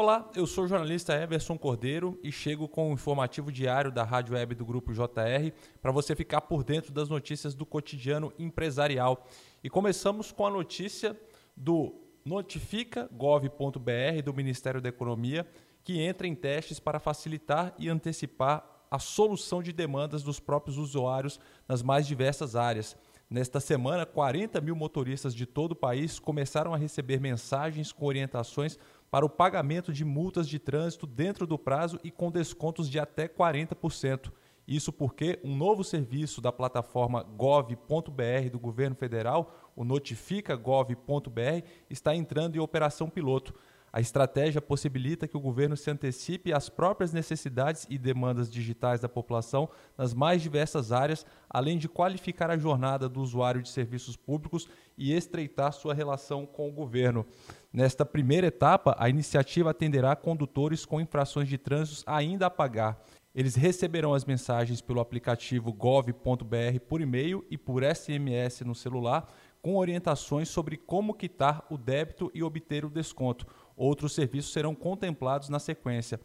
Olá, eu sou o jornalista Everson Cordeiro e chego com o informativo diário da Rádio Web do Grupo JR para você ficar por dentro das notícias do cotidiano empresarial. E começamos com a notícia do notifica.gov.br do Ministério da Economia, que entra em testes para facilitar e antecipar a solução de demandas dos próprios usuários nas mais diversas áreas. Nesta semana, 40 mil motoristas de todo o país começaram a receber mensagens com orientações para o pagamento de multas de trânsito dentro do prazo e com descontos de até 40%. Isso porque um novo serviço da plataforma gov.br do governo federal, o notifica.gov.br, está entrando em operação piloto. A estratégia possibilita que o governo se antecipe às próprias necessidades e demandas digitais da população nas mais diversas áreas, além de qualificar a jornada do usuário de serviços públicos e estreitar sua relação com o governo. Nesta primeira etapa, a iniciativa atenderá condutores com infrações de trânsito ainda a pagar. Eles receberão as mensagens pelo aplicativo gov.br por e-mail e por SMS no celular, com orientações sobre como quitar o débito e obter o desconto. Outros serviços serão contemplados na sequência.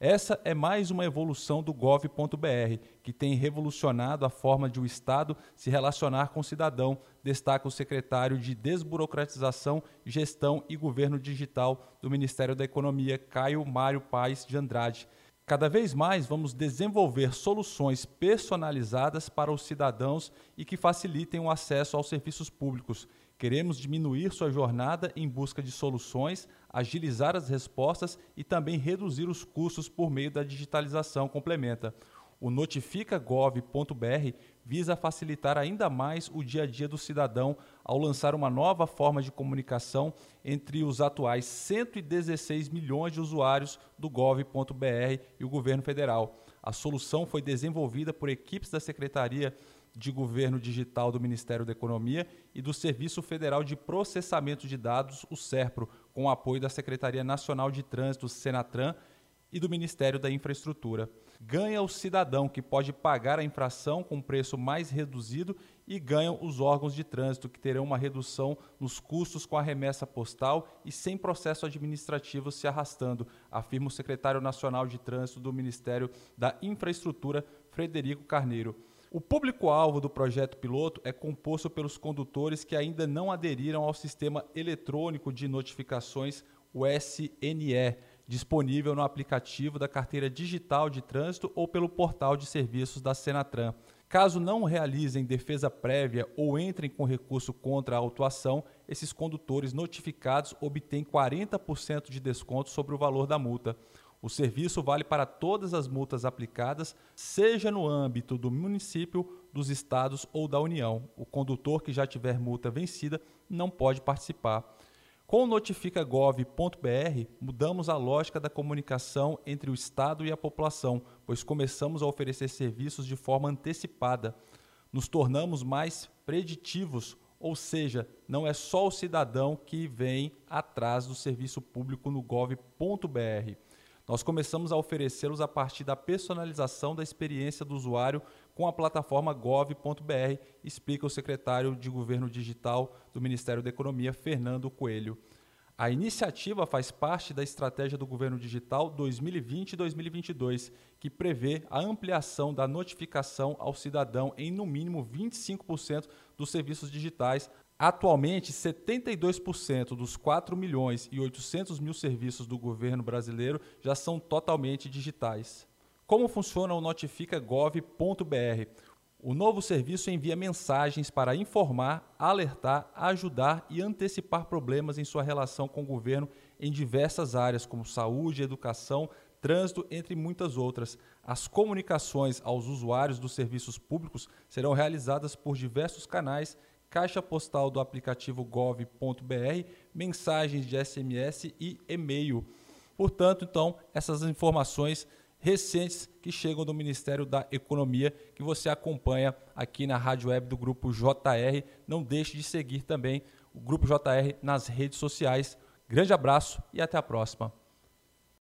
Essa é mais uma evolução do gov.br, que tem revolucionado a forma de o Estado se relacionar com o cidadão, destaca o secretário de Desburocratização, Gestão e Governo Digital do Ministério da Economia, Caio Mário Paes de Andrade. Cada vez mais vamos desenvolver soluções personalizadas para os cidadãos e que facilitem o acesso aos serviços públicos. Queremos diminuir sua jornada em busca de soluções, agilizar as respostas e também reduzir os custos por meio da digitalização, complementa. O notifica.gov.br visa facilitar ainda mais o dia a dia do cidadão ao lançar uma nova forma de comunicação entre os atuais 116 milhões de usuários do gov.br e o governo federal. A solução foi desenvolvida por equipes da Secretaria de Governo Digital do Ministério da Economia e do Serviço Federal de Processamento de Dados, o SERPRO, com apoio da Secretaria Nacional de Trânsito, Senatran, e do Ministério da Infraestrutura. Ganha o cidadão que pode pagar a infração com preço mais reduzido e ganham os órgãos de trânsito que terão uma redução nos custos com a remessa postal e sem processo administrativo se arrastando, afirma o secretário nacional de trânsito do Ministério da Infraestrutura, Frederico Carneiro. O público-alvo do projeto piloto é composto pelos condutores que ainda não aderiram ao sistema eletrônico de notificações, o SNE, disponível no aplicativo da carteira digital de trânsito ou pelo portal de serviços da Senatran. Caso não realizem defesa prévia ou entrem com recurso contra a autuação, esses condutores notificados obtêm 40% de desconto sobre o valor da multa. O serviço vale para todas as multas aplicadas, seja no âmbito do município, dos estados ou da União. O condutor que já tiver multa vencida não pode participar. Com o notificagov.br, mudamos a lógica da comunicação entre o Estado e a população, pois começamos a oferecer serviços de forma antecipada. Nos tornamos mais preditivos, ou seja, não é só o cidadão que vem atrás do serviço público no gov.br. Nós começamos a oferecê-los a partir da personalização da experiência do usuário com a plataforma gov.br, explica o secretário de Governo Digital do Ministério da Economia, Fernando Coelho. A iniciativa faz parte da estratégia do Governo Digital 2020-2022, que prevê a ampliação da notificação ao cidadão em no mínimo 25% dos serviços digitais Atualmente, 72% dos 4 milhões e 800 mil serviços do governo brasileiro já são totalmente digitais. Como funciona o notifica.gov.br? O novo serviço envia mensagens para informar, alertar, ajudar e antecipar problemas em sua relação com o governo em diversas áreas, como saúde, educação, trânsito, entre muitas outras. As comunicações aos usuários dos serviços públicos serão realizadas por diversos canais caixa postal do aplicativo gov.br, mensagens de SMS e e-mail. Portanto, então, essas informações recentes que chegam do Ministério da Economia, que você acompanha aqui na rádio web do Grupo JR. Não deixe de seguir também o Grupo JR nas redes sociais. Grande abraço e até a próxima.